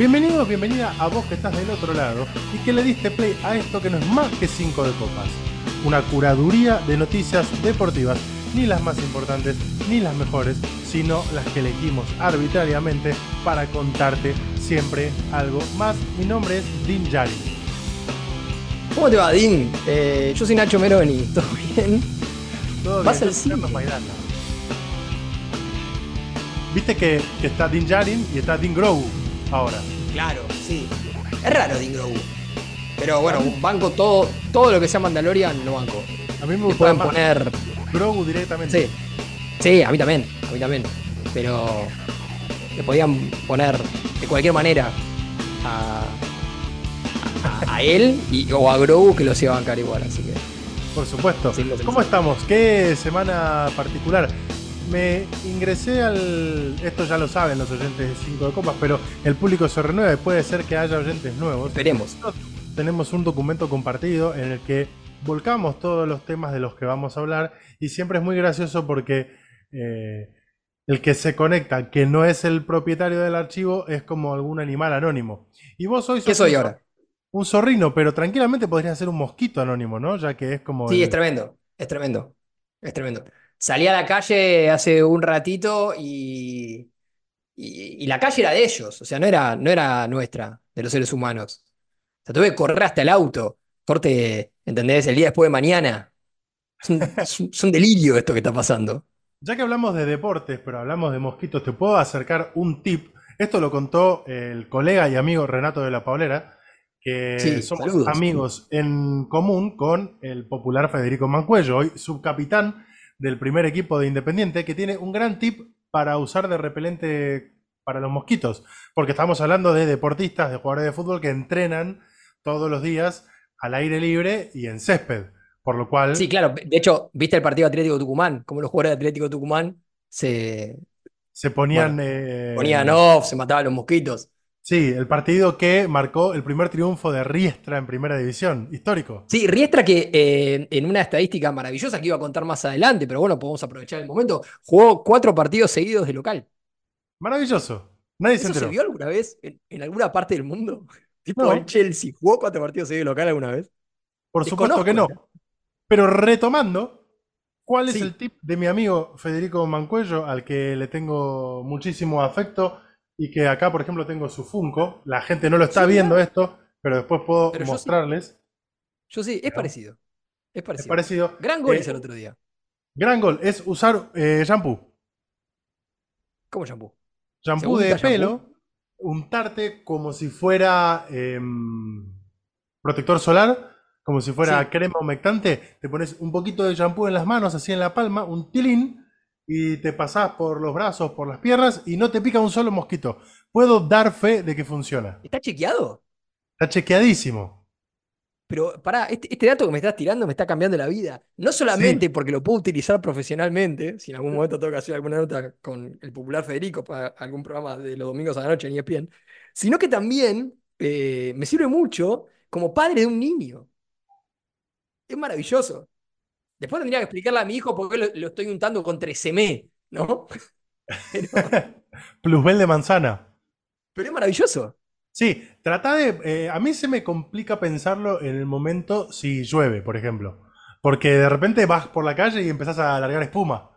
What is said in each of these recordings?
Bienvenido, bienvenida a vos que estás del otro lado y que le diste play a esto que no es más que 5 de copas. Una curaduría de noticias deportivas, ni las más importantes ni las mejores, sino las que elegimos arbitrariamente para contarte siempre algo más. Mi nombre es Din Yari. ¿Cómo te va, Din? Eh, yo soy Nacho Meroni, ¿todo bien? Todo Vas bien, al cine. Viste que, que está Din Djarin y está Din Grogu ahora. Claro, sí. Es raro Din Grogu. Pero bueno, banco todo, todo lo que sea Mandalorian, lo banco. A mí me gusta pueden poner. Grogu directamente. Sí. Sí, a mí también, a mí también. Pero le podían poner de cualquier manera a, a, a él y, o a Grogu que los iba a bancar igual, así que. Por supuesto. ¿Cómo estamos? ¿Qué semana particular? Me ingresé al. Esto ya lo saben los oyentes de 5 de Copas, pero el público se renueva y puede ser que haya oyentes nuevos. Esperemos. Nosotros tenemos un documento compartido en el que volcamos todos los temas de los que vamos a hablar y siempre es muy gracioso porque eh, el que se conecta, que no es el propietario del archivo, es como algún animal anónimo. Y vos hoy ¿Qué soy ahora? Un zorrino, pero tranquilamente podría ser un mosquito anónimo, ¿no? Ya que es como Sí, es tremendo, es tremendo, es tremendo. Salí a la calle hace un ratito y, y, y la calle era de ellos, o sea, no era, no era nuestra, de los seres humanos. O sea, tuve que correr hasta el auto, corte, ¿entendés? El día después de mañana. Es un, es un- es un delirio esto que está pasando. Ya que hablamos de deportes, pero hablamos de mosquitos, te puedo acercar un tip. Esto lo contó el colega y amigo Renato de la Paulera, que Sí, somos saludos. amigos en común con el popular Federico Mancuello, hoy subcapitán del primer equipo de Independiente, que tiene un gran tip para usar de repelente para los mosquitos, porque estamos hablando de deportistas, de jugadores de fútbol que entrenan todos los días al aire libre y en césped, por lo cual Sí, claro, de hecho, ¿viste el partido Atlético Tucumán? Como los jugadores de Atlético Tucumán se se ponían... Bueno, eh, ponían off, se mataban los mosquitos. Sí, el partido que marcó el primer triunfo de Riestra en Primera División, histórico. Sí, Riestra que eh, en una estadística maravillosa que iba a contar más adelante, pero bueno, podemos aprovechar el momento, jugó cuatro partidos seguidos de local. Maravilloso. Nadie se ¿Eso se enteró. vio alguna vez en, en alguna parte del mundo? Tipo No. el Chelsea, ¿jugó cuatro partidos seguidos de local alguna vez? Por supuesto que no. Pero retomando, ¿cuál es el tip de mi amigo Federico Mancuello, al que le tengo muchísimo afecto y que acá, por ejemplo, tengo su Funko? La gente no lo está Sí, viendo esto, pero después puedo Pero yo sí. mostrarles. Yo sí, es parecido. Es Es parecido. Gran gol Eh, hizo el otro día. Gran gol. Es usar eh, shampoo. ¿Cómo shampoo? Shampoo ¿Segunda de shampoo? pelo, untarte como si fuera em, protector solar, como si fuera Sí. crema humectante, te pones un poquito de shampoo en las manos, así en la palma, un tilín, y te pasás por los brazos, por las piernas, y no te pica un solo mosquito. Puedo dar fe de que funciona. ¿Está chequeado? Está chequeadísimo. Pero pará, este, este dato que me estás tirando me está cambiando la vida. No solamente porque lo puedo utilizar profesionalmente, si en algún momento tengo que hacer alguna nota con el popular Federico para algún programa de los domingos a la noche en ESPN, sino que también eh, me sirve mucho como padre de un niño. Es maravilloso. Después tendría que explicarle a mi hijo por qué lo, lo estoy untando con 13M, ¿no? Pero, Plusbel de manzana. pero es maravilloso. Sí, trata de... eh, a mí se me complica pensarlo en el momento si llueve, por ejemplo. Porque de repente vas por la calle y empezás a largar espuma.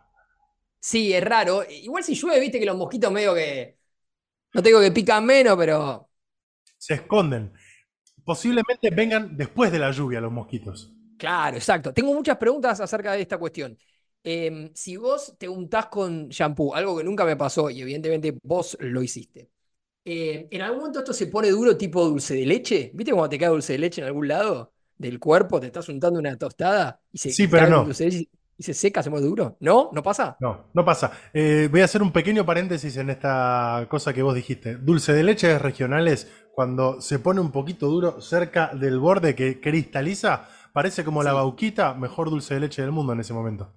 Sí, es raro. Igual si llueve, viste que los mosquitos medio que. No te digo que pican menos, pero. Se esconden. Posiblemente vengan después de la lluvia los mosquitos. Claro, exacto. Tengo muchas preguntas acerca de esta cuestión. Em, si vos te untás con shampoo, algo que nunca me pasó y evidentemente vos lo hiciste, eh, ¿en algún momento esto se pone duro tipo dulce de leche? ¿Viste cuando te cae dulce de leche en algún lado del cuerpo? ¿Te estás untando una tostada y se Sí, pero no. dulce de leche y se seca, se pone duro? ¿No? ¿No pasa? No, no pasa. Eh, voy a hacer un pequeño paréntesis en esta cosa que vos dijiste. Dulce de leche regionales, cuando se pone un poquito duro cerca del borde que cristaliza, parece como la bauquita, mejor dulce de leche del mundo en ese momento.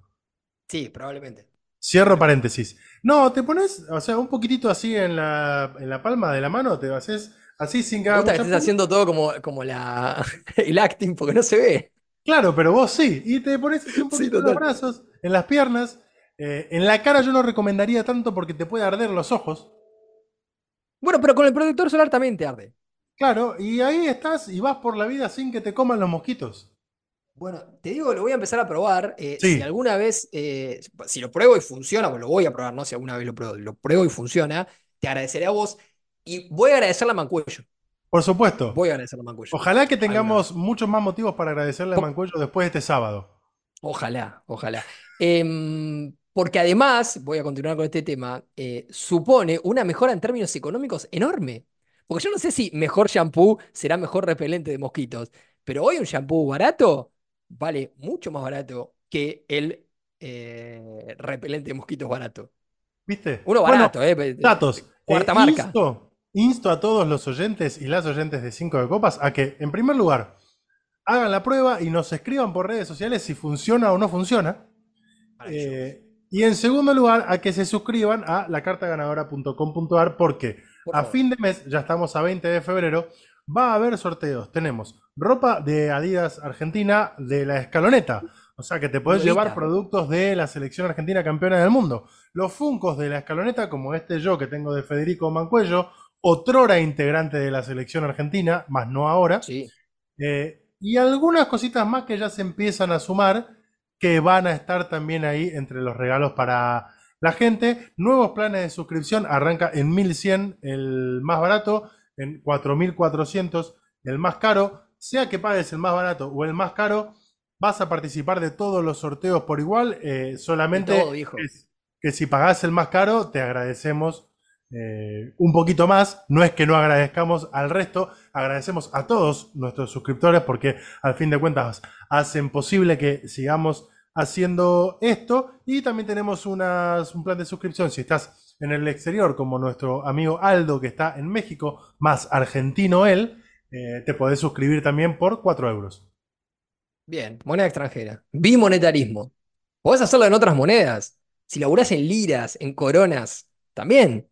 Sí, probablemente. Cierro paréntesis. No, te pones, o sea, un poquitito así en la, en la palma de la mano, te haces así sin haga gusta que estés haciendo todo como, como la, el acting porque no se ve. Claro, pero vos sí. Y te pones así un Sí, poquito en los brazos, en las piernas. Eh, en la cara yo no recomendaría tanto porque te puede arder los ojos. Bueno, pero con el protector solar también te arde. Claro, y ahí estás y vas por la vida sin que te coman los mosquitos. Bueno, te digo, lo voy a empezar a probar. eh, Sí. Si alguna vez, eh, si lo pruebo y funciona, pues lo voy a probar, no si alguna vez lo pruebo, lo pruebo y funciona, te agradeceré a vos y voy a agradecerle a Mancuello. Por supuesto. Voy a agradecerle a Mancuello. Ojalá que tengamos muchos más motivos para agradecerle a Mancuello después de este sábado. Ojalá, ojalá. Em, porque además, voy a continuar con este tema, eh, supone una mejora en términos económicos enorme. Porque yo no sé si mejor shampoo será mejor repelente de mosquitos, pero hoy un shampoo barato vale mucho más barato que el eh, repelente de mosquitos barato. ¿Viste? Uno Bueno, barato, ¿eh? datos. Cuarta Eh, marca. Insto, insto a todos los oyentes y las oyentes de 5 de Copas a que, en primer lugar, hagan la prueba y nos escriban por redes sociales si funciona o no funciona. Eh, y en segundo lugar, a que se suscriban a lacartaganadora.com.ar porque Por a fin de mes, ya estamos a 20 de febrero, va a haber sorteos. Tenemos ropa de Adidas Argentina de la escaloneta. O sea que te podés llevar productos de la selección argentina campeona del mundo. Los funcos de la escaloneta, como este yo que tengo de Federico Mancuello, otrora integrante de la selección argentina, más no ahora. Sí. Eh, y algunas cositas más que ya se empiezan a sumar, que van a estar también ahí entre los regalos para la gente. Nuevos planes de suscripción, arranca en 1100 el más barato, en 4400 el más caro. Sea que pagues el más barato o el más caro, vas a participar de todos los sorteos por igual. eh, solamente todo, que si pagás el más caro, te agradecemos eh, un poquito más. No es que no agradezcamos al resto, agradecemos a todos nuestros suscriptores porque al fin de cuentas hacen posible que sigamos haciendo esto. Y también tenemos unas- un plan de suscripción si estás en el exterior, como nuestro amigo Aldo que está en México, más argentino él, eh, te podés suscribir también por 4 euros. Bien, moneda extranjera. Bimonetarismo. Podés hacerlo en otras monedas. Si laburás en liras, en coronas, también.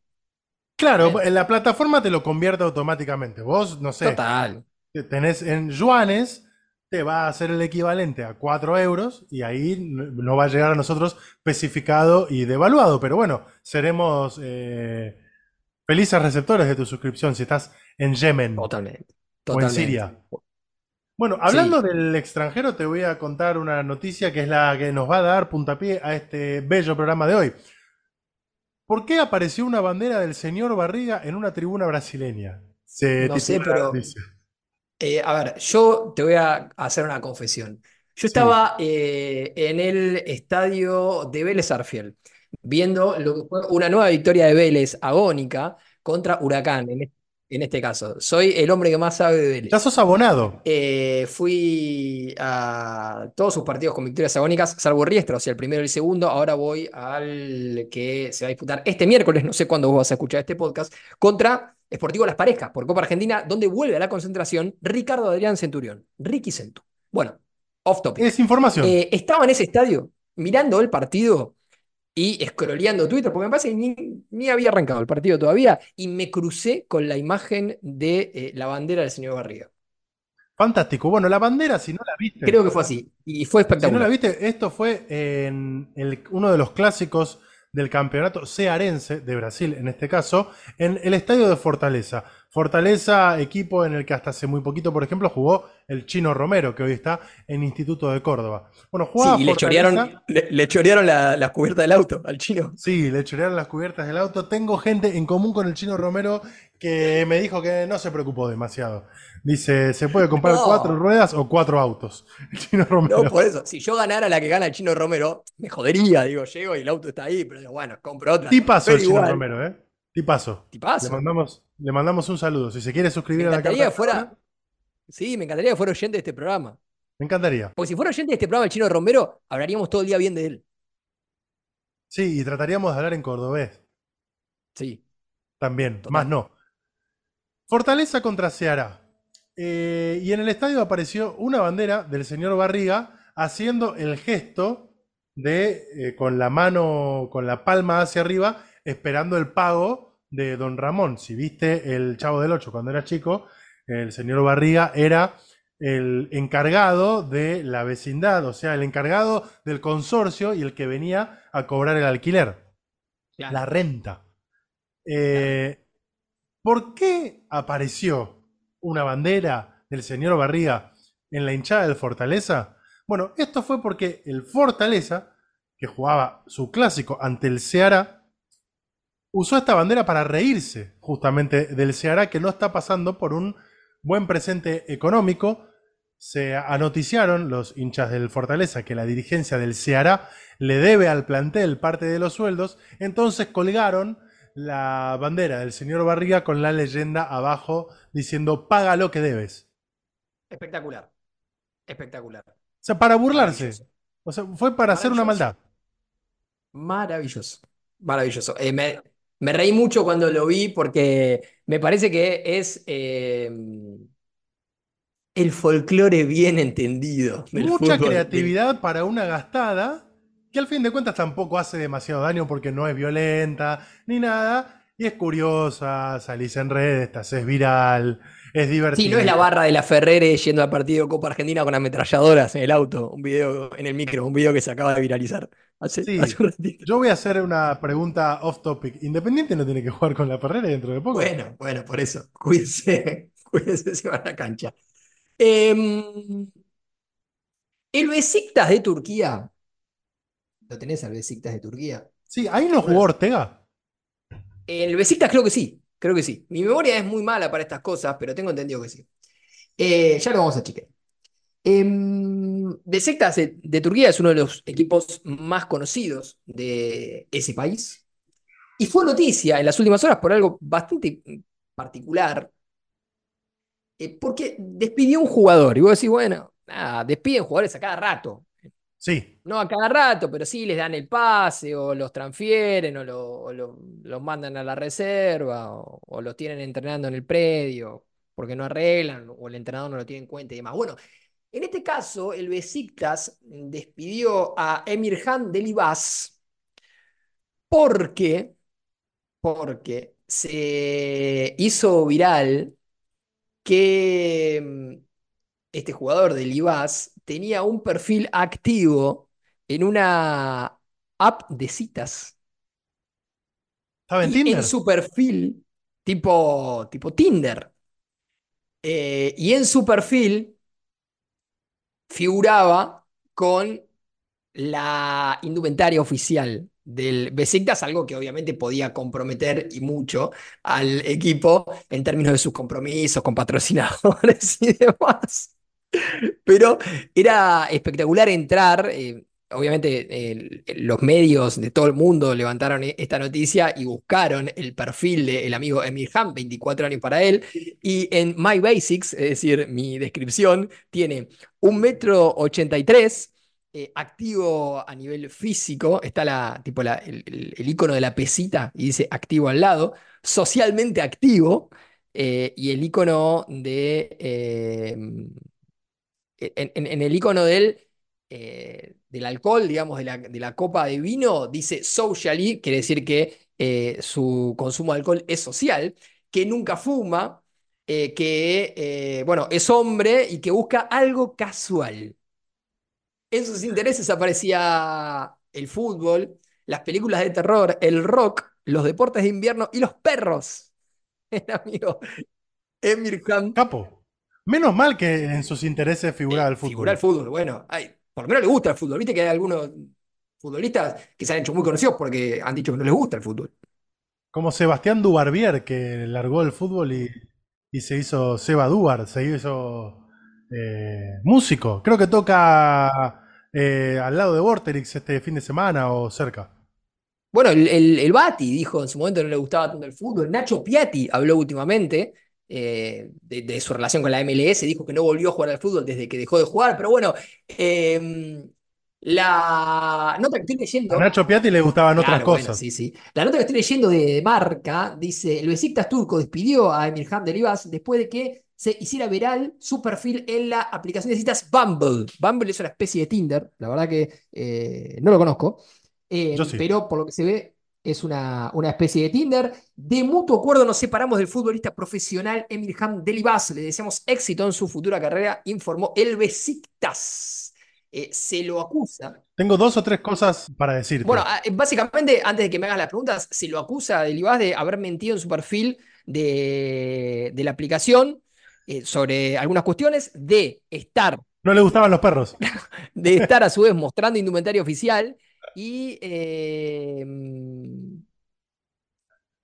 Claro, Bien. la plataforma te lo convierte automáticamente. Vos, no sé, Total. tenés en yuanes, te va a hacer el equivalente a 4 euros y ahí no va a llegar a nosotros especificado y devaluado. Pero bueno, seremos eh, felices receptores de tu suscripción si estás en Yemen Totalmente. O en. Siria. Bueno, hablando del extranjero, te voy a contar una noticia que es la que nos va a dar puntapié a este bello programa de hoy. ¿Por qué apareció una bandera del señor Barriga en una tribuna brasileña? Se No sé, pero-. Eh, a ver, yo te voy a hacer una confesión. Yo estaba eh, en el estadio de Vélez Arfiel, viendo lo que fue una nueva victoria de Vélez agónica contra Huracán, en, este- en este caso. Soy el hombre que más sabe de Vélez. Ya sos abonado. Eh, fui a todos sus partidos con victorias agónicas, salvo Riestra, o sea, el primero y el segundo. Ahora voy al que se va a disputar este miércoles, no sé cuándo vos vas a escuchar este podcast, contra Sportivo Las Parejas por Copa Argentina, donde vuelve a la concentración Ricardo Adrián Centurión, Ricky Centu. Bueno, off topic. Es información. Eh, estaba en ese estadio mirando el partido y scrolleando Twitter, porque me parece que ni, ni había arrancado el partido todavía, y me crucé con la imagen de eh, la bandera del señor Barriga. Fantástico. Bueno, la bandera, si no la viste, Creo que fue así. Y fue si no la espectacular. viste, esto fue en el- uno de los clásicos del campeonato cearense de Brasil, en este caso, en el estadio de Fortaleza. Fortaleza, equipo en el que hasta hace muy poquito, por ejemplo, jugó el Chino Romero, que hoy está en Instituto de Córdoba. Bueno, Sí, jugaba y le chorearon, le, le chorearon la, la cubierta del auto al chino. Sí, le chorearon las cubiertas del auto. Tengo gente en común con el Chino Romero que me dijo que no se preocupó demasiado. Dice, se puede comprar No. cuatro ruedas o cuatro autos. El Chino Romero. No, por eso. Si yo ganara la que gana el chino Romero, me jodería. Digo, llego y el auto está ahí, pero bueno, compro otra. Tipazo Pero el Chino igual, Romero, ¿eh? Tipazo. Le Tipazo. mandamos, le mandamos un saludo. Si se quiere Me suscribir a la carta, fuera. Sí, me encantaría que fuera oyente de este programa. me encantaría. Porque si fuera oyente de este programa el chino Romero, hablaríamos todo el día bien de él. Sí, y trataríamos de hablar en cordobés Sí. también, Total. más no. Fortaleza contra Ceará. Eh, y en el estadio apareció una bandera del señor Barriga haciendo el gesto de eh, con la mano, con la palma hacia arriba, esperando el pago de Don Ramón. Si viste el Chavo del Ocho cuando era chico, el señor Barriga era el encargado de la vecindad, o sea, el encargado del consorcio y el que venía a cobrar el alquiler, Claro. la renta. Eh, ¿Por qué apareció una bandera del señor Barriga en la hinchada del Fortaleza? Bueno, esto fue porque el Fortaleza, que jugaba su clásico ante el Ceará, usó esta bandera para reírse justamente del Ceará que no está pasando por un buen presente económico. Se anoticiaron los hinchas del Fortaleza que la dirigencia del Ceará le debe al plantel parte de los sueldos, entonces colgaron la bandera del señor Barriga con la leyenda abajo diciendo paga lo que debes. Espectacular. Espectacular. O sea, para burlarse. O sea, fue para hacer una maldad. Maravilloso. Maravilloso. Eh, me, me reí mucho cuando lo vi porque me parece que es eh, el folclore bien entendido. Mucha creatividad para una gastada que al fin de cuentas tampoco hace demasiado daño porque no es violenta ni nada. Y es curiosa, salís en redes, te haces viral, es divertido. Sí, no es la barra de la Ferrere yendo al partido Copa Argentina con ametralladoras en el auto, un video en el micro, un video que se acaba de viralizar hace, Sí. hace un ratito. Yo voy a hacer una pregunta off topic. ¿Independiente no tiene que jugar con la Ferrera dentro de poco? Bueno, bueno, por eso, cuídense, cuídense si van a la cancha. Em, el Besiktas de Turquía, ¿lo tenés al Besiktas de Turquía? Sí, ahí no jugó Ortega. El Besiktas creo que sí, creo que sí. Mi memoria es muy mala para estas cosas, pero tengo entendido que sí. Eh, ya lo vamos a chequear. Besiktas de, de Turquía es uno de los equipos más conocidos de ese país. Y fue noticia en las últimas horas por algo bastante particular, eh, porque despidió un jugador. Y vos decís, bueno, nada, despiden jugadores a cada rato. No a cada rato, pero sí les dan el pase o los transfieren o, lo- los mandan a la reserva o, o los tienen entrenando en el predio porque no arreglan o el entrenador no lo tiene en cuenta y demás. Bueno, en este caso el Besiktas despidió a Emirhan Delibas porque, porque se hizo viral que mm, este jugador del IBAS tenía un perfil activo en una app de citas. estaba en Y Tinder. en su perfil, tipo, tipo Tinder, eh, y en su perfil figuraba con la indumentaria oficial del Besiktas, algo que obviamente podía comprometer y mucho al equipo en términos de sus compromisos con patrocinadores y demás. Pero era espectacular entrar. eh, obviamente, los medios de todo el mundo levantaron e- esta noticia y buscaron el perfil del amigo Emir Han, 24 años para él. Y en My Basics, es decir, mi descripción, tiene un metro 83, eh, activo a nivel físico. Está la, tipo la- el, el- el icono de la pesita y dice activo al lado. Socialmente activo. eh, y el icono de. Eh, en, el icono del, eh, del alcohol, digamos, de la, de la copa de vino, dice socially, quiere decir que eh, su consumo de alcohol es social, que nunca fuma, eh, que, bueno, es hombre y que busca algo casual. En sus intereses aparecía el fútbol, las películas de terror, el rock, los deportes de invierno y los perros. El amigo Emir Khan Capo. Menos mal que en sus intereses figuraba el fútbol. Figura el fútbol, bueno, ay, por lo menos le gusta el fútbol. Viste que hay algunos futbolistas que se han hecho muy conocidos porque han dicho que no les gusta el fútbol. Como Sebastián Dubarbier, que largó el fútbol y, y se hizo Seba Dubar, se hizo eh, músico. Creo que toca eh, al lado de Vorterix este fin de semana o cerca. Bueno, el, el, el Bati dijo en su momento que no le gustaba tanto el fútbol. Nacho Piatti habló últimamente eh, de, de su relación con la MLS, dijo que no volvió a jugar al fútbol desde que dejó de jugar, pero bueno, eh, la nota que estoy leyendo. A Nacho Piatti le gustaban otras bueno, cosas. sí, sí. La nota que estoy leyendo de Marca dice: el Besiktas turco despidió a Emirhan Delibas después de que se hiciera viral su perfil en la aplicación de citas Bumble. Bumble es una especie de Tinder, la verdad que eh, no lo conozco, eh, sí. pero por lo que se ve es una, una especie de Tinder. De mutuo acuerdo nos separamos del futbolista profesional Emirhan Delibas. Le deseamos éxito en su futura carrera, informó el Besiktas. Eh, se lo acusa Tengo dos o tres cosas para decirte. bueno, ah, básicamente, antes de que me hagas las preguntas, se lo acusa de Libás de haber mentido en su perfil de, de la aplicación eh, sobre algunas cuestiones, de estar, No le gustaban los perros. de estar a su vez mostrando indumentaria oficial y, eh,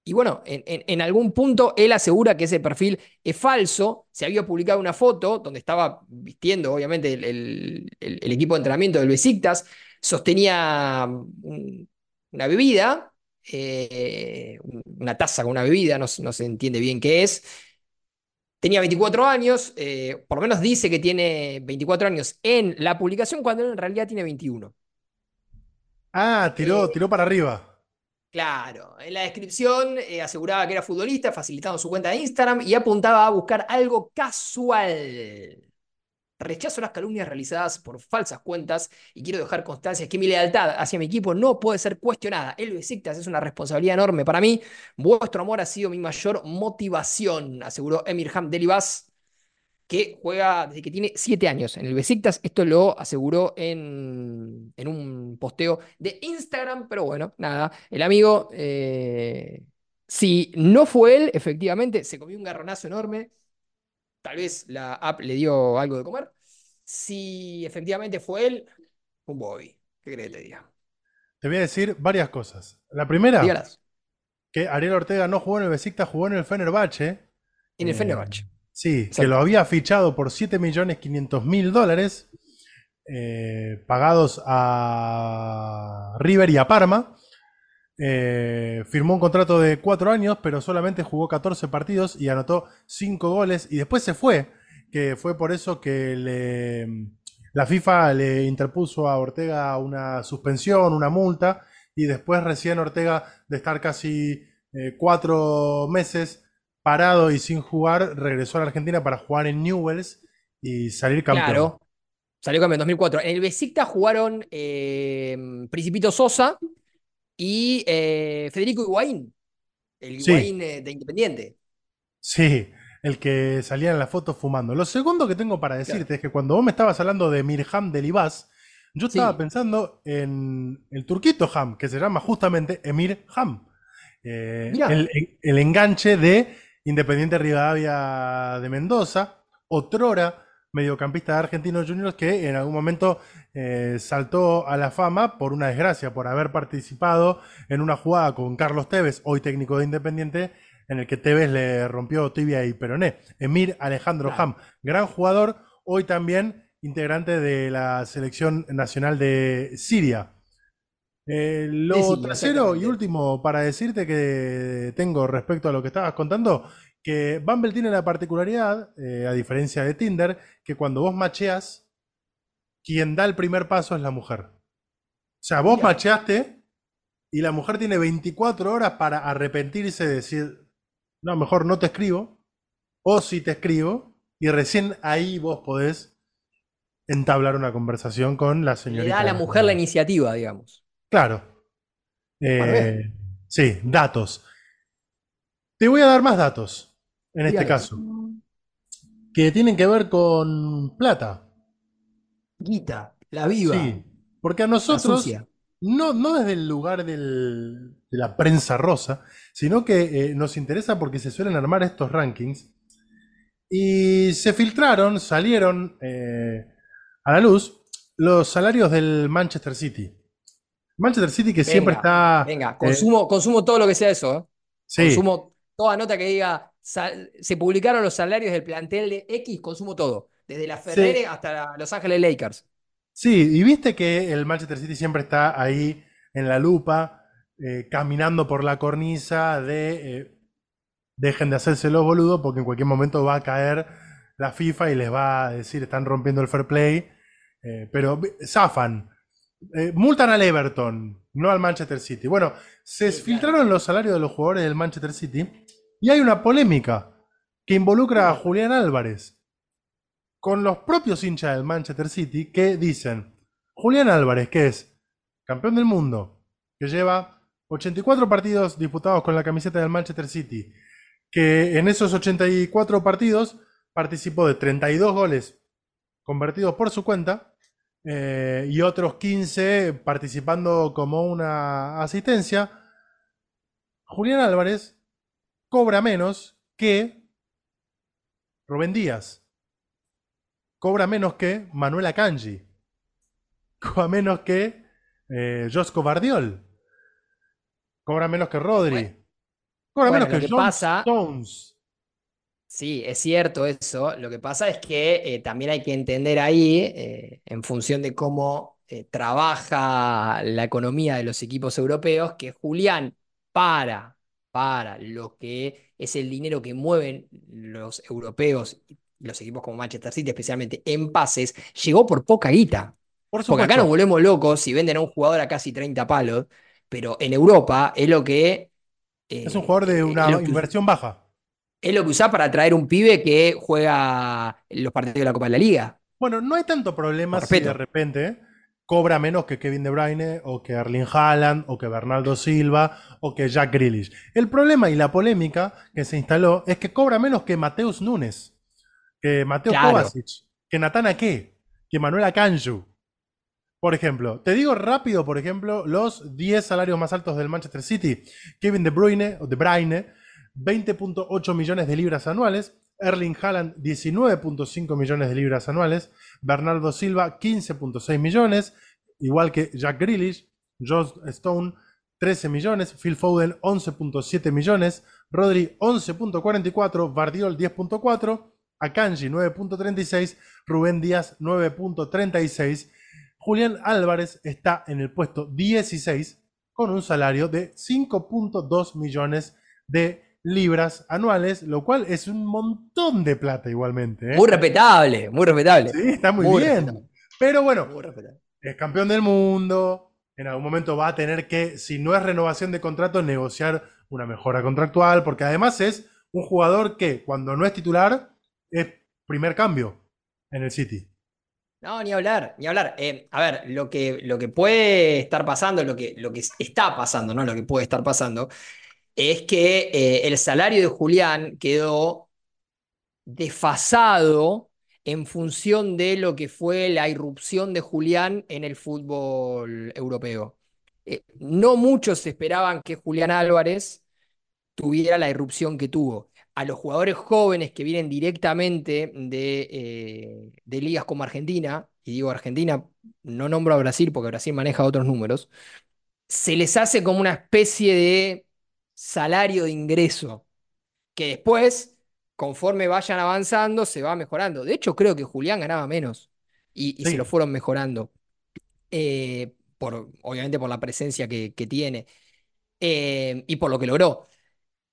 y bueno, en, en- algún punto él asegura que ese perfil es falso. Se había publicado una foto donde estaba vistiendo, obviamente, el, el- equipo de entrenamiento del Besiktas, sostenía un- una bebida, eh, una taza con una bebida, no, no se entiende bien qué es. Tenía 24 años, eh, por lo menos dice que tiene 24 años en la publicación, cuando en realidad tiene 21. Ah, tiró, Eh, tiró para arriba. Claro, en la descripción eh, aseguraba que era futbolista, facilitando su cuenta de Instagram y apuntaba a buscar algo casual. Rechazo las calumnias realizadas por falsas cuentas y quiero dejar constancia que mi lealtad hacia mi equipo no puede ser cuestionada. El Besiktas es una responsabilidad enorme para mí. Vuestro amor ha sido mi mayor motivación, aseguró Emirham Delibas, que juega desde que tiene siete años en el Besiktas. Esto lo aseguró en, en un posteo de Instagram, pero bueno, nada, el amigo, eh, si no fue él, efectivamente, se comió un garronazo enorme. Tal vez la app le dio algo de comer. Si efectivamente fue él, un Bobby. ¿Qué crees que te diga? Te voy a decir varias cosas. La primera, Dígalas. que Ariel Ortega no jugó en el Besiktas, jugó en el Fenerbahce. En el Eh, Fenerbahce. Sí, que lo había fichado por 7.500.000 dólares, eh, pagados a River y a Parma. Eh, firmó un contrato de cuatro años, pero solamente jugó 14 partidos y anotó 5 goles y después se fue, que fue por eso que le- la FIFA le interpuso a Ortega una suspensión, una multa, y después recién Ortega de estar casi eh, cuatro meses parado y sin jugar, regresó a la Argentina para jugar en Newells y salir campeón. Claro. Salió campeón en 2004. En el Besiktas jugaron eh, Principito Sosa y eh, Federico Higuaín. El. Higuaín eh, de Independiente. Sí, el que salía en la foto fumando. Lo segundo que tengo para decirte es que cuando vos me estabas hablando de Mirham Delibas, yo Sí. estaba pensando en el turquito Ham, que se llama justamente Emir Ham. Eh, el enganche de Independiente Rivadavia de Mendoza, otrora mediocampista de Argentinos Juniors que en algún momento eh, saltó a la fama por una desgracia, por haber participado en una jugada con Carlos Tevez, hoy técnico de Independiente, en el que Tevez le rompió tibia y peroné. Emir Alejandro Claro. Ham, gran jugador, hoy también integrante de la selección nacional de Siria. Eh, lo tercero y último para decirte que tengo respecto a lo que estabas contando, que Bumble tiene la particularidad, eh, a diferencia de Tinder, que cuando vos macheas, quien da el primer paso es la mujer. O sea, vos macheaste y la mujer tiene 24 horas para arrepentirse de decir, no, mejor no te escribo, o si te escribo, y recién ahí vos podés entablar una conversación con la Le señorita. da a la mujer la iniciativa, digamos. Claro. Eh, sí, datos. Te voy a dar más datos en este caso, que tienen que ver con plata. Guita, la viva, Sí, porque a nosotros, no, no desde el lugar del- de la prensa rosa, sino que eh, nos interesa porque se suelen armar estos rankings. Y se filtraron, salieron eh, a la luz los salarios del Manchester City. Manchester City que siempre está... Venga, eh, consumo, consumo todo lo que sea eso. ¿eh? sí, Consumo toda nota que diga, sal- se publicaron los salarios del plantel de X, consumo todo. Desde la Ferrere hasta la Los Ángeles Lakers. Sí, y viste que el Manchester City siempre está ahí en la lupa, eh, caminando por la cornisa de dejen de hacerse los boludos porque en cualquier momento va a caer la FIFA y les va a decir están rompiendo el fair play, pero zafan, Eh, multan al Everton, no al Manchester City. Bueno, se Sí, claro. filtraron los salarios de los jugadores del Manchester City y hay una polémica que involucra a Julián Álvarez con los propios hinchas del Manchester City que dicen, Julián Álvarez, que es campeón del mundo, que lleva 84 partidos disputados con la camiseta del Manchester City, que en esos 84 partidos participó de 32 goles convertidos por su cuenta eh, y otros 15 participando como una asistencia. Julián Álvarez cobra menos que Rubén Díaz. Cobra menos que Manuel Akanji. Cobra menos que eh, Josco Bardiol. Cobra menos que Rodri. Bueno. cobra menos que que John pasa- Stones. Sí, es cierto eso. Lo que pasa es que eh, también hay que entender ahí, eh, en función de cómo eh, trabaja la economía de los equipos europeos, que Julián, para, para lo que es el dinero que mueven los europeos los equipos como Manchester City, especialmente en pases, llegó por poca guita. Por Porque acá nos volvemos locos si venden a un jugador a casi 30 palos, pero en Europa es lo que... Es un jugador de una que- inversión baja. Es lo que usás para traer un pibe que juega los partidos de la Copa de la Liga. Bueno, no hay tanto problema Por si de repente cobra menos que Kevin De Bruyne o que Erling Haaland o que Bernardo Silva o que Jack Grealish. El problema y la polémica que se instaló es que cobra menos que Mateus Nunes, que Mateo Claro. Kovacic, que Nathan Ake, que Manuel Akanju. Por ejemplo, te digo rápido, por ejemplo, los 10 salarios más altos del Manchester City. Kevin De Bruyne, o De Bruyne 20.8 millones de libras anuales. Erling Haaland, 19.5 millones de libras anuales. Bernardo Silva, 15.6 millones. Igual que Jack Grealish. Josh Stone, 13 millones. Phil Foden, 11.7 millones. Rodri, 11.44. Bardiol, 10.4. Akanji, 9.36. Rubén Díaz, 9.36. Julián Álvarez está en el puesto 16 con un salario de 5.2 millones de libras anuales, lo cual es un montón de plata igualmente. ¿eh? Muy respetable, muy respetable. Sí, está muy, Muy bien. respetable. Pero bueno, Muy es campeón del mundo. En algún momento va a tener que, si no es renovación de contrato, negociar una mejora contractual, porque además es un jugador que cuando no es titular es primer cambio en el City. No, ni hablar, ni hablar. Eh, a ver, lo que, lo que puede estar pasando, lo que, lo que está pasando, no lo que puede estar pasando, es que eh, el salario de Julián quedó desfasado en función de lo que fue la irrupción de Julián en el fútbol europeo. Eh, no muchos esperaban que Julián Álvarez tuviera la irrupción que tuvo. A los jugadores jóvenes que vienen directamente de, eh, de ligas como Argentina, y digo Argentina, no nombro a Brasil porque Brasil maneja otros números, se les hace como una especie de salario de ingreso, que después, conforme vayan avanzando, se va mejorando. De hecho, creo que Julián ganaba menos y, y Sí. se lo fueron mejorando. Eh, por, obviamente por la presencia que, que tiene eh, y por lo que logró.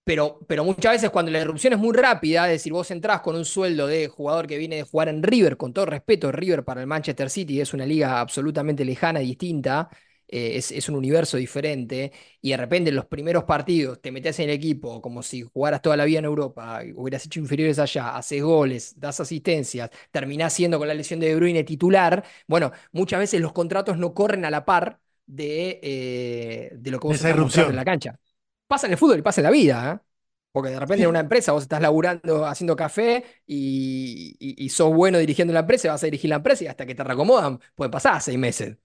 Pero, pero muchas veces cuando la irrupción es muy rápida, es decir, vos entrás con un sueldo de jugador que viene de jugar en River, con todo respeto, River para el Manchester City es una liga absolutamente lejana y distinta, eh, es, es un universo diferente, y de repente en los primeros partidos te metes en el equipo como si jugaras toda la vida en Europa, hubieras hecho inferiores allá, haces goles, das asistencias, terminás siendo con la lesión de De Bruyne titular, bueno, muchas veces los contratos no corren a la par de, eh, de lo que vos Esa estás en la cancha. Pasa en el fútbol y pasa en la vida, ¿eh? Porque de repente en una empresa vos estás laburando, haciendo café y, y- y sos bueno dirigiendo la empresa y vas a dirigir la empresa y hasta que te reacomodan pueden pasar seis meses.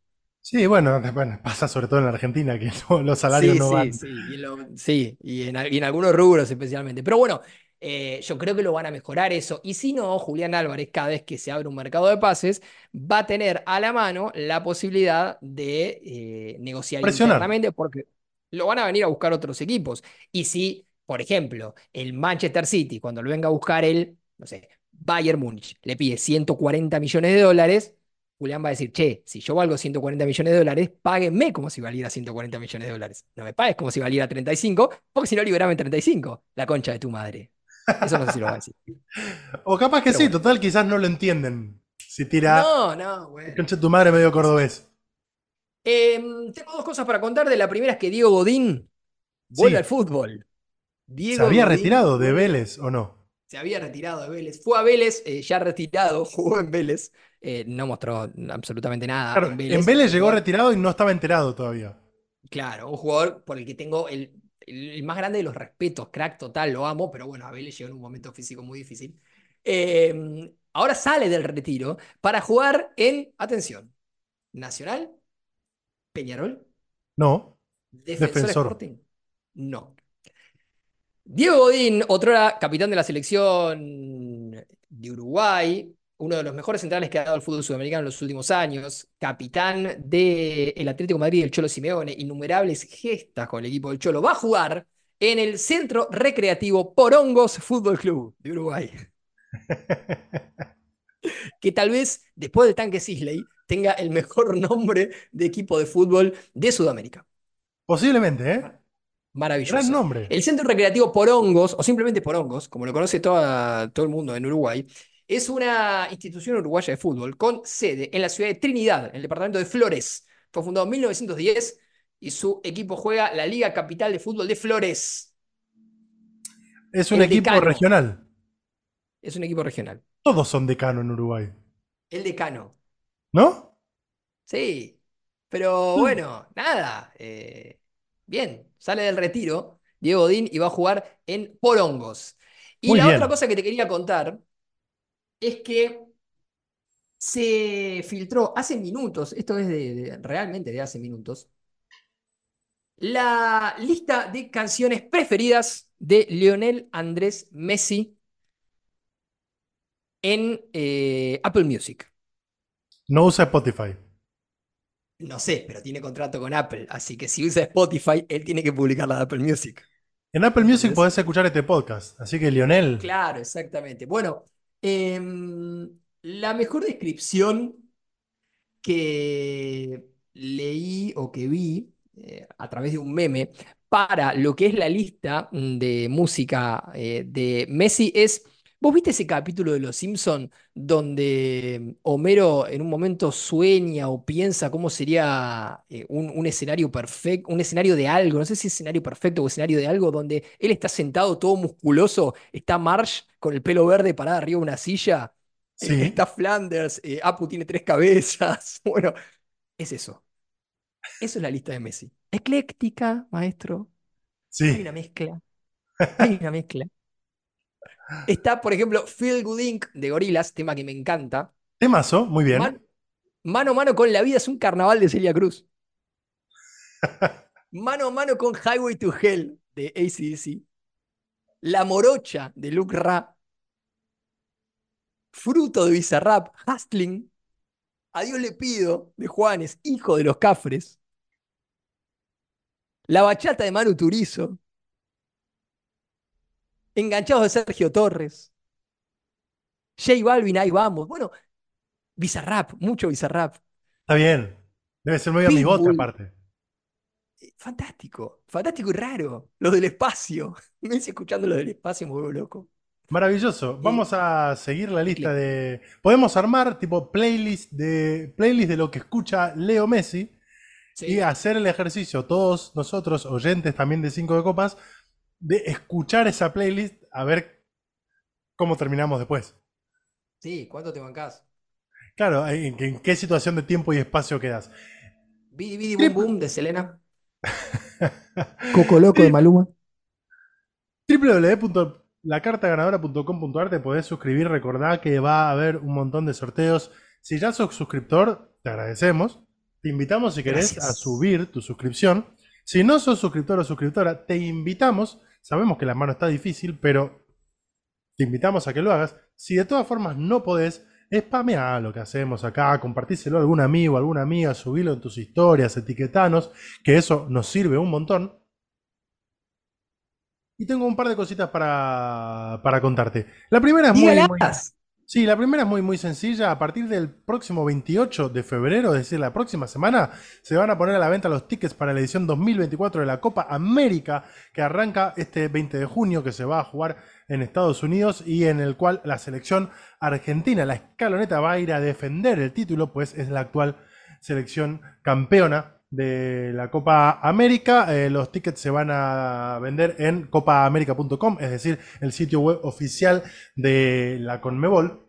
Sí, bueno, bueno, pasa sobre todo en la Argentina, que no- los salarios Sí, no sí, van. sí, y lo- sí, y en, al- y en algunos rubros especialmente. Pero bueno, eh, yo creo que lo van a mejorar eso. Y si no, Julián Álvarez, cada vez que se abre un mercado de pases, va a tener a la mano la posibilidad de eh, negociar Presionar. internamente porque lo van a venir a buscar otros equipos. Y si, por ejemplo, el Manchester City, cuando lo venga a buscar el, no sé, Bayern Múnich, le pide 140 millones de dólares, Julián va a decir, che, si yo valgo 140 millones de dólares, páguenme como si valiera 140 millones de dólares. No me pagues como si valiera 35, porque si no, liberame 35. La concha de tu madre. Eso no sé si lo va a decir. O capaz que Pero sí, bueno. total, quizás no lo entienden. Si tira No, no, güey. concha de tu madre medio cordobés. Em, tengo dos cosas para contar. De la primera es que Diego Godín vuelve Sí. al fútbol. ¿Se Diego había Godín retirado de Vélez o no? Se había retirado de Vélez. Fue a Vélez, eh, ya retirado, jugó en Vélez. Eh, no mostró absolutamente nada Claro, en Vélez. en Vélez llegó retirado y no estaba enterado todavía. Claro, un jugador por el que tengo el, el más grande de los respetos, crack total, lo amo, pero bueno, a Vélez llegó en un momento físico muy difícil. Eh, ahora sale del retiro para jugar en, atención, Nacional, Peñarol, No. Defensor Defensor. Sporting. No. Diego Godín, otrora capitán de la selección de Uruguay, uno de los mejores centrales que ha dado el fútbol sudamericano en los últimos años, capitán del Atlético de Madrid y el Cholo Simeone, innumerables gestas con el equipo del Cholo, va a jugar en el Centro Recreativo Porongos Fútbol Club de Uruguay. que tal vez, después del tanque Sisley, tenga el mejor nombre de equipo de fútbol de Sudamérica. Posiblemente, ¿eh? Maravilloso. Gran nombre. El Centro Recreativo Porongos, o simplemente Porongos, como lo conoce toda, todo el mundo en Uruguay, es una institución uruguaya de fútbol con sede en la ciudad de Trinidad, en el departamento de Flores. Fue fundado en 1910 y su equipo juega la Liga Capital de Fútbol de Flores. Es un El equipo decano. regional. Es un equipo regional. Todos son decano en Uruguay. El decano. ¿No? Sí. Pero bueno, nada. eh, bien, sale del retiro Diego Odín y va a jugar en Porongos. Y Muy la bien. otra cosa que te quería contar es que se filtró hace minutos, esto es de, de- realmente de hace minutos, la lista de canciones preferidas de Lionel Andrés Messi en eh, Apple Music. No usa Spotify. No sé, pero tiene contrato con Apple, así que si usa Spotify, él tiene que publicar la de Apple Music. En Apple Music ¿Entendés? podés escuchar este podcast. Así que, Lionel, Claro, exactamente. Bueno, em, la mejor descripción que leí o que vi eh, a través de un meme para lo que es la lista de música eh, de Messi es, ¿vos viste ese capítulo de Los Simpson donde Homero en un momento sueña o piensa cómo sería eh, un, un escenario perfecto, un escenario de algo, no sé si es escenario perfecto o escenario de algo, donde él está sentado todo musculoso, está Marge con el pelo verde parada arriba de una silla, eh, está Flanders, eh, Apu tiene tres cabezas, bueno, es eso. Eso es la lista de Messi. Ecléctica, maestro. Hay sí. una mezcla. Hay una mezcla. Está, por ejemplo, Feel Good Inc. de Gorillaz, tema que me encanta. Temazo, muy bien. Man- mano a mano con La vida es un carnaval de Celia Cruz. Mano a mano con Highway to Hell de AC/DC. La morocha de Luke Ra. Fruto de Bizarrap, Hustling. A Dios le pido de Juanes, hijo de los Cafres. La bachata de Manu Turizo. Enganchados de Sergio Torres. J Balvin, ahí vamos. Bueno, Bizarrap, mucho Bizarrap. Está bien. Debe ser muy amigote Pitbull. aparte. Eh, Fantástico, fantástico y raro. Lo del espacio. Me hice escuchando lo del espacio, me vuelvo loco. Maravilloso. Vamos a seguir la lista de. Podemos armar tipo playlist de playlist de lo que escucha Leo Messi Sí, y hacer el ejercicio, todos nosotros, oyentes también de Cinco de Copas, de escuchar esa playlist a ver cómo terminamos después. sí, ¿cuánto te bancás? Claro, en, en qué situación de tiempo y espacio quedas. Bidi Bidi Boom Boom de Selena. Coco Loco de Maluma. www.lacartaganadora.com.ar te podés suscribir. Recordá que va a haber un montón de sorteos. Si ya sos suscriptor, te agradecemos. Te invitamos si querés Gracias. a subir tu suscripción. Si no sos suscriptor o suscriptora, te invitamos. Sabemos que la mano está difícil, pero te invitamos a que lo hagas. Si de todas formas no podés, spamea lo que hacemos acá, compartíselo a algún amigo, alguna amiga, subilo en tus historias, etiquetanos, que eso nos sirve un montón. Y tengo un par de cositas para, para contarte. La primera es muy, muy-. Sí, la primera es muy, muy sencilla. A partir del próximo 28 de febrero, es decir, la próxima semana, se van a poner a la venta los tickets para la edición 2024 de la Copa América, que arranca este 20 de junio, que se va a jugar en Estados Unidos y en el cual la selección argentina, la escaloneta, va a ir a defender el título, pues es la actual selección campeona de la Copa América. Eh, los tickets se van a vender en copaamerica.com, es decir, el sitio web oficial de la Conmebol.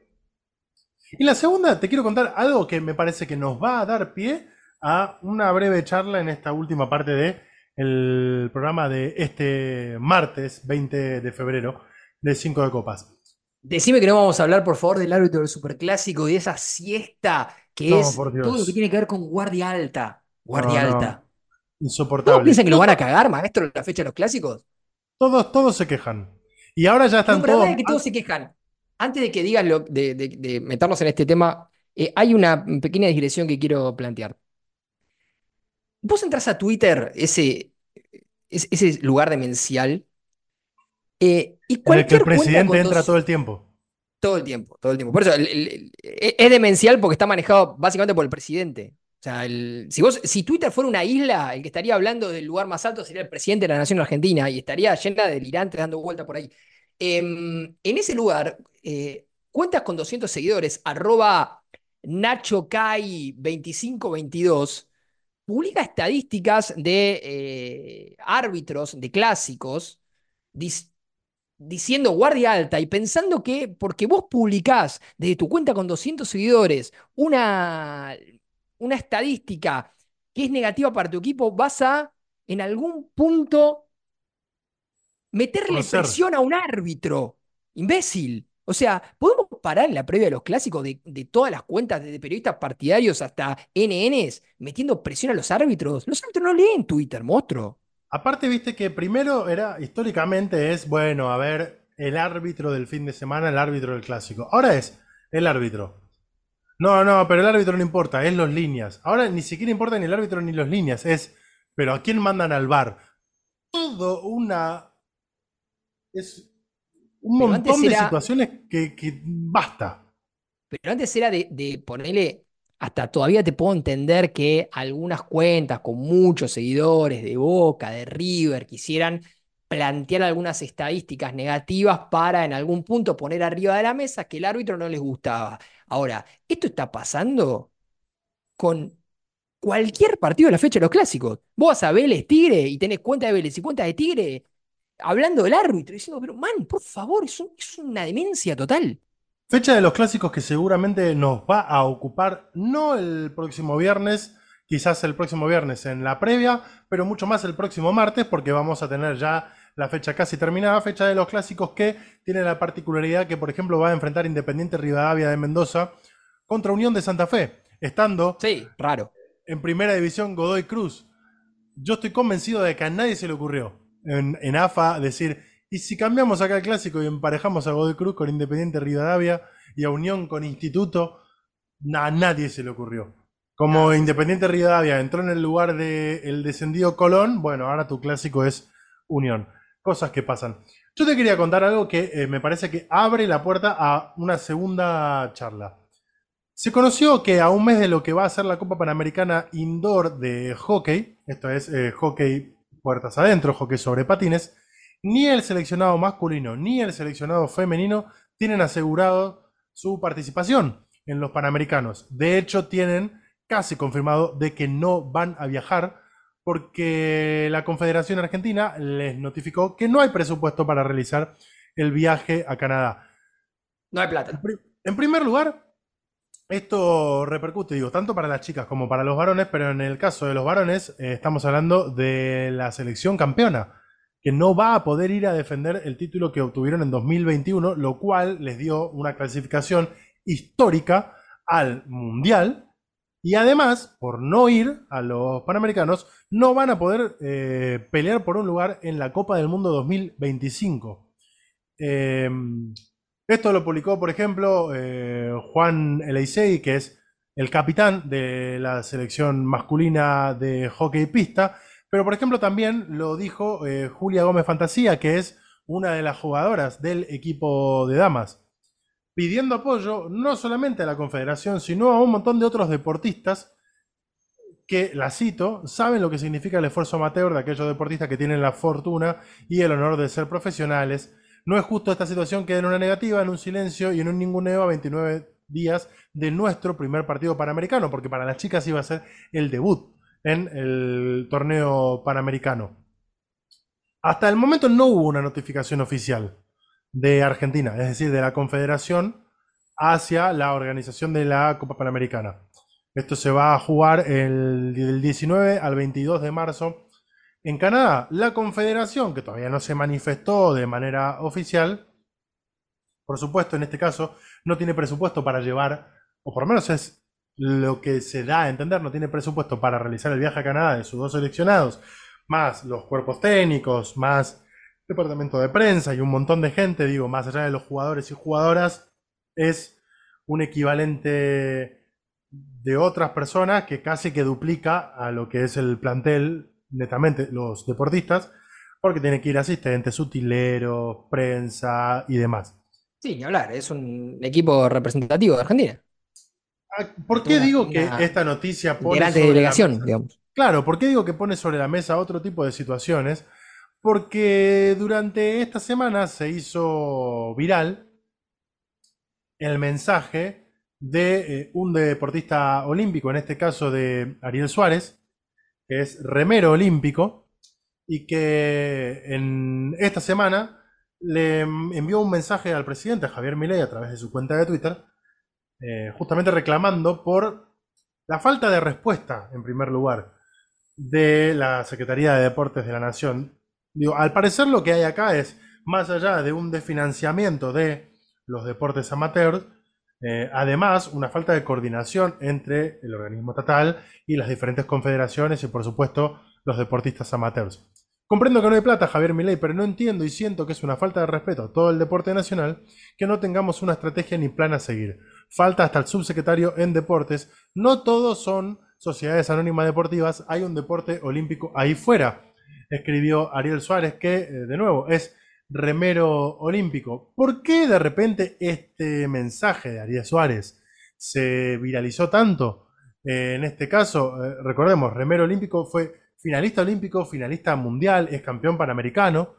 Y la segunda, te quiero contar algo que me parece que nos va a dar pie a una breve charla en esta última parte de el programa de este martes 20 de febrero de 5 de copas. Decime que no vamos a hablar, por favor, del árbitro del superclásico y de esa siesta que No, es todo lo que tiene que ver con guardia alta. Guardia No, alta. ¿No Insoportable. piensan que lo van a cagar, maestro, en la fecha de los clásicos? Todos, todos se quejan. Y ahora ya están pero todos. es que todos se quejan. Antes de que digas lo, de, de- de meternos en este tema, eh, hay una pequeña digresión que quiero plantear. Vos entras a Twitter, ese, ese, lugar demencial, eh, y en el que cualquier el presidente entra dos- todo el tiempo. todo el tiempo, todo el tiempo. Por eso el- el- el- e- es demencial porque está manejado básicamente por el presidente. O sea, si, Twitter fuera una isla, el que estaría hablando del lugar más alto sería el presidente de la nación argentina y estaría llena de delirantes dando vuelta por ahí. Em, en ese lugar, eh, cuentas con 200 seguidores, arroba NachoCai2522, publica estadísticas de eh, árbitros de clásicos diciendo guardia alta y pensando que porque vos publicás desde tu cuenta con 200 seguidores una, una estadística que es negativa para tu equipo, vas a en algún punto meterle Conocer. presión a un árbitro. Imbécil. O sea, ¿podemos parar en la previa de los clásicos de, de todas las cuentas, desde periodistas partidarios hasta NNs, metiendo presión a los árbitros? Los árbitros no leen Twitter, monstruo. Aparte, viste que primero era, históricamente es, bueno, a ver, el árbitro del fin de semana, el árbitro del clásico. Ahora es el árbitro. No, no, pero el árbitro no importa, es los líneas. Ahora ni siquiera importa ni el árbitro ni los líneas, es, pero ¿a quién mandan al bar? Todo una... Es un Pero montón de era- situaciones que, que basta. Pero antes era de, de ponerle, hasta todavía te puedo entender que algunas cuentas con muchos seguidores de Boca, de River, quisieran plantear algunas estadísticas negativas para en algún punto poner arriba de la mesa que el árbitro no les gustaba. Ahora, esto está pasando con cualquier partido de la fecha de los clásicos. Vos vas a Vélez Tigre y tenés cuenta de Vélez y cuenta de Tigre hablando del árbitro, diciendo, pero man, por favor, es, es una demencia total. Fecha de los clásicos que seguramente nos va a ocupar no el próximo viernes, quizás el próximo viernes en la previa, pero mucho más el próximo martes porque vamos a tener ya la fecha casi terminada, fecha de los clásicos que tiene la particularidad que por ejemplo va a enfrentar Independiente Rivadavia de Mendoza contra Unión de Santa Fe, estando Sí, raro. en primera división Godoy Cruz. Yo estoy convencido de que a nadie se le ocurrió en, en AFA decir, ¿y si cambiamos acá el clásico y emparejamos a Godoy Cruz con Independiente Rivadavia y a Unión con Instituto? A nadie se le ocurrió. Como Independiente Rivadavia entró en el lugar del descendido Colón, bueno, ahora tu clásico es Unión. Cosas que pasan. Yo te quería contar algo que eh, me parece que abre la puerta a una segunda charla. Se conoció que a un mes de lo que va a ser la Copa Panamericana Indoor de hockey, esto es eh, hockey puertas adentro, hockey sobre patines, ni el seleccionado masculino ni el seleccionado femenino tienen asegurado su participación en los Panamericanos. De hecho, tienen casi confirmado de que no van a viajar porque la Confederación Argentina les notificó que no hay presupuesto para realizar el viaje a Canadá. No hay plata. En primer lugar, esto repercute, digo, tanto para las chicas como para los varones, pero en el caso de los varones eh, estamos hablando de la selección campeona, que no va a poder ir a defender el título que obtuvieron en 2021, lo cual les dio una clasificación histórica al Mundial. Y además, por no ir a los Panamericanos, no van a poder eh, pelear por un lugar en la Copa del Mundo 2025. Eh, esto lo publicó, por ejemplo, eh, Juan Eleisei, que es el capitán de la selección masculina de hockey pista. Pero, por ejemplo, también lo dijo eh, Julia Gómez Fantasía, que es una de las jugadoras del equipo de damas, pidiendo apoyo no solamente a la Confederación, sino a un montón de otros deportistas que, la cito, saben lo que significa el esfuerzo amateur de aquellos deportistas que tienen la fortuna y el honor de ser profesionales. No es justo esta situación quede en una negativa, en un silencio y en un ninguneo a 29 días de nuestro primer partido panamericano, porque para las chicas iba a ser el debut en el torneo panamericano. Hasta el momento no hubo una notificación oficial de Argentina, es decir, de la Confederación hacia la organización de la Copa Panamericana. Esto se va a jugar el, del 19 al 22 de marzo en Canadá. La Confederación, que todavía no se manifestó de manera oficial, por supuesto, en este caso, no tiene presupuesto para llevar, o por lo menos es lo que se da a entender, no tiene presupuesto para realizar el viaje a Canadá de sus dos seleccionados, más los cuerpos técnicos, más departamento de prensa y un montón de gente, digo, más allá de los jugadores y jugadoras, es un equivalente de otras personas que casi que duplica a lo que es el plantel, netamente los deportistas, porque tiene que ir asistentes, utileros, prensa y demás. Sí, ni hablar, es un equipo representativo de Argentina. Ah, ¿Por qué digo que esta noticia pone sobre delegación, digamos. Claro, ¿por qué digo que pone sobre la mesa otro tipo de situaciones? Porque durante esta semana se hizo viral el mensaje de eh, un deportista olímpico, en este caso de Ariel Suárez, que es remero olímpico, y que en esta semana le envió un mensaje al presidente Javier Milei a través de su cuenta de Twitter, eh, justamente reclamando por la falta de respuesta, en primer lugar, de la Secretaría de Deportes de la Nación. Digo, al parecer lo que hay acá es, más allá de un desfinanciamiento de los deportes amateurs, eh, además, una falta de coordinación entre el organismo estatal y las diferentes confederaciones y, por supuesto, los deportistas amateurs. Comprendo que no hay plata, Javier Milei, pero no entiendo y siento que es una falta de respeto a todo el deporte nacional que no tengamos una estrategia ni plan a seguir. Falta hasta el subsecretario en deportes. No todos son sociedades anónimas deportivas, hay un deporte olímpico ahí fuera. Escribió Ariel Suárez, que, eh, de nuevo, es remero olímpico. ¿Por qué de repente este mensaje de Ariel Suárez se viralizó tanto? Eh, en este caso, eh, recordemos, remero olímpico fue finalista olímpico, finalista mundial, es campeón panamericano.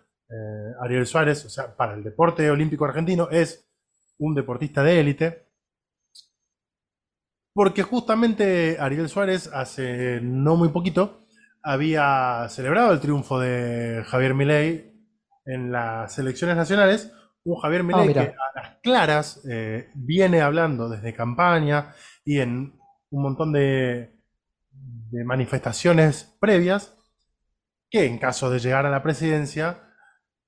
Ariel Suárez, o sea, para el deporte olímpico argentino, es un deportista de élite. Porque justamente Ariel Suárez hace no muy poquito había celebrado el triunfo de Javier Milei en las elecciones nacionales, un Javier ah, Milei que a las claras eh, viene hablando desde campaña y en un montón de, de manifestaciones previas, que en caso de llegar a la presidencia,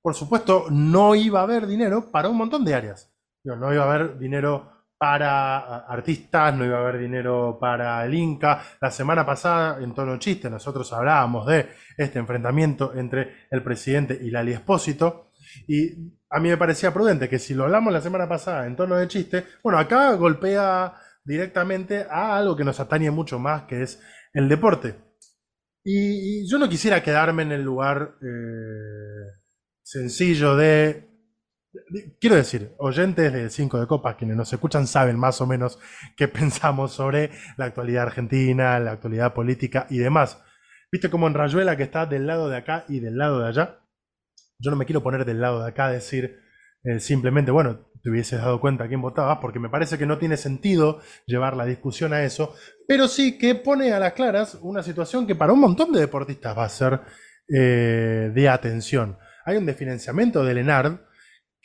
por supuesto, no iba a haber dinero para un montón de áreas. No iba a haber dinero para artistas, no iba a haber dinero para el Inca. La semana pasada, en tono chiste, nosotros hablábamos de este enfrentamiento entre el presidente y Lali Espósito. Y a mí me parecía prudente que si lo hablamos la semana pasada en tono de chiste, bueno, acá golpea directamente a algo que nos atañe mucho más, que es el deporte. Y, yo no quisiera quedarme en el lugar eh, sencillo de Quiero decir, oyentes de Cinco de Copas, quienes nos escuchan, saben más o menos qué pensamos sobre la actualidad argentina, la actualidad política y demás. ¿Viste como en Rayuela que está del lado de acá y del lado de allá? Yo no me quiero poner del lado de acá, decir eh, simplemente, bueno, te hubieses dado cuenta a quién votabas, porque me parece que no tiene sentido llevar la discusión a eso, pero sí que pone a las claras una situación que para un montón de deportistas va a ser eh, de atención. Hay un desfinanciamiento del ENARD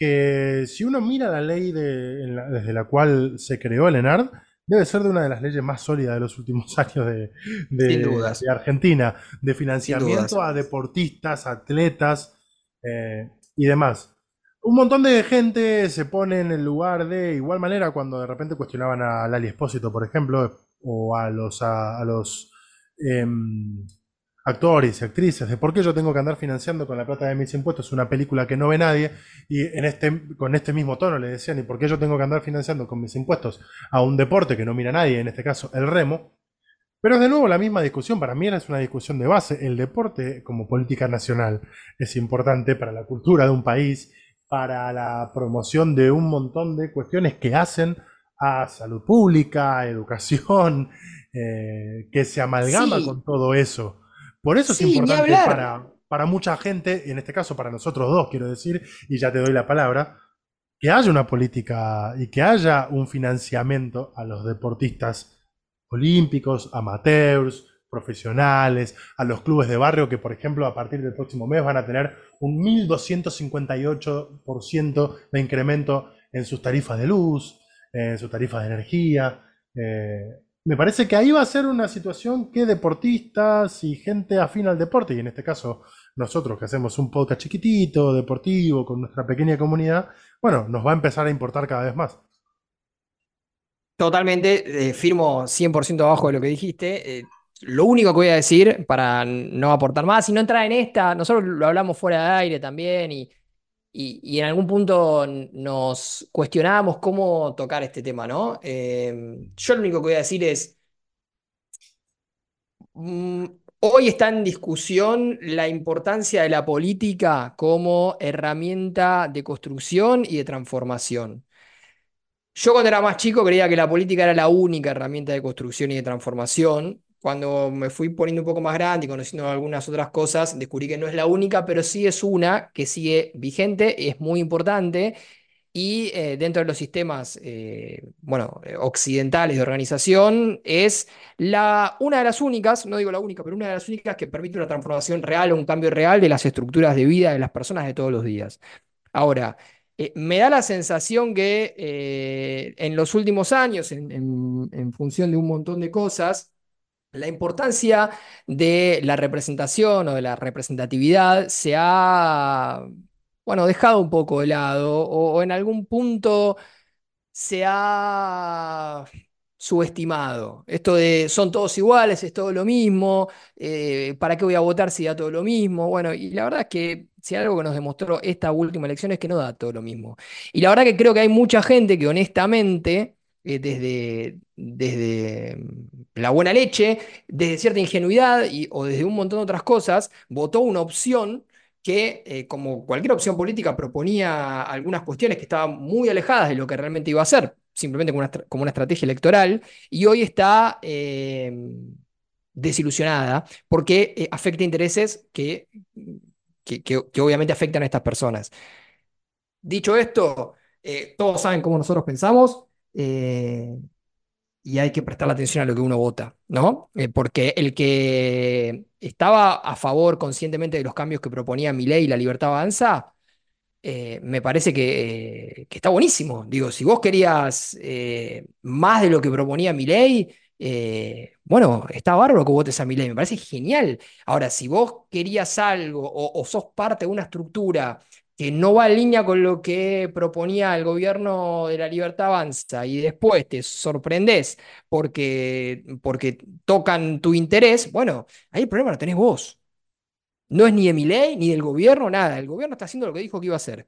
que si uno mira la ley desde la cual se creó el ENARD, debe ser de una de las leyes más sólidas de los últimos años de, Argentina, de financiamiento a deportistas, atletas eh, y demás. Un montón de gente se pone en el lugar de igual manera cuando de repente cuestionaban a Lali Espósito, por ejemplo, o a los, a, los em, actores y actrices, de por qué yo tengo que andar financiando con la plata de mis impuestos una película que no ve nadie, y en este, con este mismo tono le decían, ¿y por qué yo tengo que andar financiando con mis impuestos a un deporte que no mira nadie, en este caso el remo? Pero es de nuevo la misma discusión, para mí es una discusión de base, el deporte como política nacional es importante para la cultura de un país, para la promoción de un montón de cuestiones que hacen a salud pública, educación, eh, que se amalgama con todo eso. Por eso es importante para, para mucha gente, en este caso para nosotros dos, quiero decir, y ya te doy la palabra, que haya una política y que haya un financiamiento a los deportistas olímpicos, amateurs, profesionales, a los clubes de barrio que, por ejemplo, a partir del próximo mes van a tener un 1.258% de incremento en sus tarifas de luz, en sus tarifas de energía. Eh, me parece que ahí va a ser una situación que deportistas y gente afín al deporte, y en este caso nosotros que hacemos un podcast chiquitito, deportivo, con nuestra pequeña comunidad, bueno, nos va a empezar a importar cada vez más. Totalmente, eh, firmo 100% abajo de lo que dijiste. Eh, lo único que voy a decir para no aportar más y no entrar en esta, nosotros lo hablamos fuera de aire también y, y, en algún punto nos cuestionábamos cómo tocar este tema, ¿no? Eh, yo lo único que voy a decir es, mm, hoy está en discusión la importancia de la política como herramienta de construcción y de transformación. Yo cuando era más chico creía que la política era la única herramienta de construcción y de transformación. Cuando me fui poniendo un poco más grande y conociendo algunas otras cosas, descubrí que no es la única, pero sí es una que sigue vigente, es muy importante. Y eh, dentro de los sistemas eh, bueno, eh, occidentales de organización es la, una de las únicas, no digo la única, pero una de las únicas que permite una transformación real o un cambio real de las estructuras de vida de las personas de todos los días. Ahora, me da la sensación que en los últimos años, en función de un montón de cosas, la importancia de la representación o de la representatividad se ha, bueno, dejado un poco de lado o, en algún punto se ha subestimado. Esto de son todos iguales, es todo lo mismo, eh, ¿para qué voy a votar si da todo lo mismo? Bueno, y la verdad es que si algo que nos demostró esta última elección es que no da todo lo mismo. Y la verdad que creo que hay mucha gente que honestamente eh, desde, desde mm, la buena leche, desde cierta ingenuidad y, o desde un montón de otras cosas, votó una opción que, eh, como cualquier opción política, proponía algunas cuestiones que estaban muy alejadas de lo que realmente iba a ser, simplemente como una, como una estrategia electoral, y hoy está em, desilusionada porque eh, afecta intereses que, que, obviamente afectan a estas personas. Dicho esto, todos saben cómo nosotros pensamos. Eh, y hay que prestar atención a lo que uno vota, ¿no? Eh, porque el que estaba a favor conscientemente de los cambios que proponía mi ley la libertad avanza, eh, me parece que, está buenísimo. Digo, si vos querías más de lo que proponía mi ley, bueno, está bárbaro que votes a mi ley, me parece genial. Ahora, si vos querías algo o sos parte de una estructura que no va en línea con lo que proponía el gobierno de la Libertad Avanza y después te sorprendes porque, porque tocan tu interés, bueno, ahí el problema lo tenés vos. No es ni de mi ley, ni del gobierno, nada. El gobierno está haciendo lo que dijo que iba a hacer.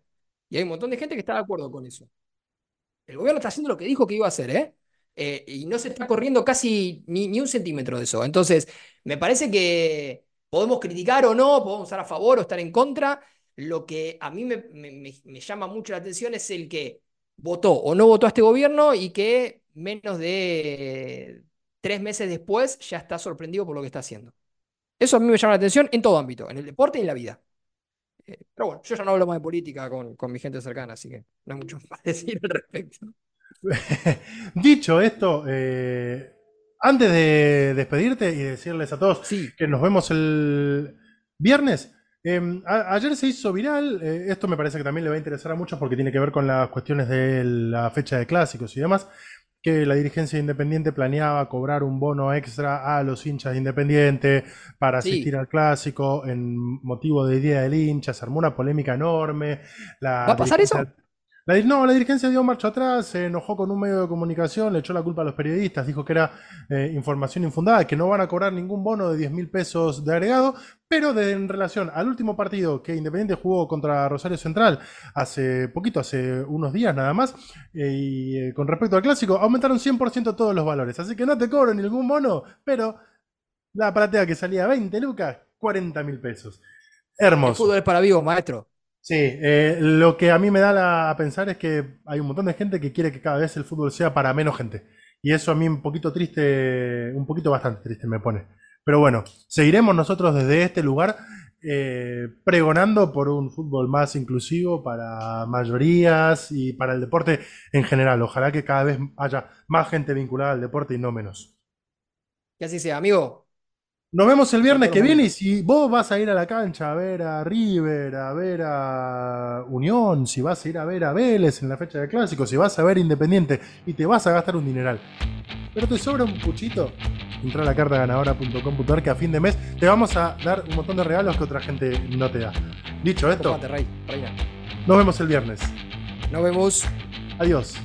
Y hay un montón de gente que está de acuerdo con eso. El gobierno está haciendo lo que dijo que iba a hacer, ¿eh? eh y no se está corriendo casi ni, ni un centímetro de eso. Entonces, me parece que podemos criticar o no, podemos estar a favor o estar en contra, lo que a mí me, llama mucho la atención es el que votó o no votó a este gobierno y que menos de tres meses después ya está sorprendido por lo que está haciendo. Eso a mí me llama la atención en todo ámbito, en el deporte y en la vida. Eh, pero bueno, yo ya no hablo más de política con, mi gente cercana, así que no hay mucho más decir al respecto. Dicho esto, eh, antes de despedirte y decirles a todos que nos vemos el viernes, Em, ayer se hizo viral, eh, esto me parece que también le va a interesar a muchos porque tiene que ver con las cuestiones de la fecha de clásicos y demás, que la dirigencia Independiente planeaba cobrar un bono extra a los hinchas de Independiente para asistir al clásico en motivo de Día del Hincha, se armó una polémica enorme. ¿Va a pasar eso? La, no, la dirigencia dio marcha atrás, se enojó con un medio de comunicación, le echó la culpa a los periodistas, dijo que era eh, información infundada, que no van a cobrar ningún bono de 10 mil pesos de agregado, pero en relación al último partido que Independiente jugó contra Rosario Central hace poquito, hace unos días nada más, eh, y eh, con respecto al clásico, aumentaron 100% todos los valores, así que no te cobro ningún bono, pero la platea que salía 20 lucas, 40 mil pesos. Hermoso. El fútbol es para vivos, maestro. Sí, eh, lo que a mí me da a pensar es que hay un montón de gente que quiere que cada vez el fútbol sea para menos gente. Y eso a mí un poquito triste, un poquito bastante triste me pone. Pero bueno, seguiremos nosotros desde este lugar eh, pregonando por un fútbol más inclusivo para mayorías y para el deporte en general. Ojalá que cada vez haya más gente vinculada al deporte y no menos. Que así sea, amigo. Nos vemos el viernes que viene y si vos vas a ir a la cancha a ver a River, a ver a Unión, si vas a ir a ver a Vélez en la fecha de clásicos, si vas a ver Independiente y te vas a gastar un dineral, pero te sobra un puchito, entra a la carta ganadora.com.ar que a fin de mes te vamos a dar un montón de regalos que otra gente no te da. Dicho esto, nos vemos el viernes. Nos vemos. Adiós.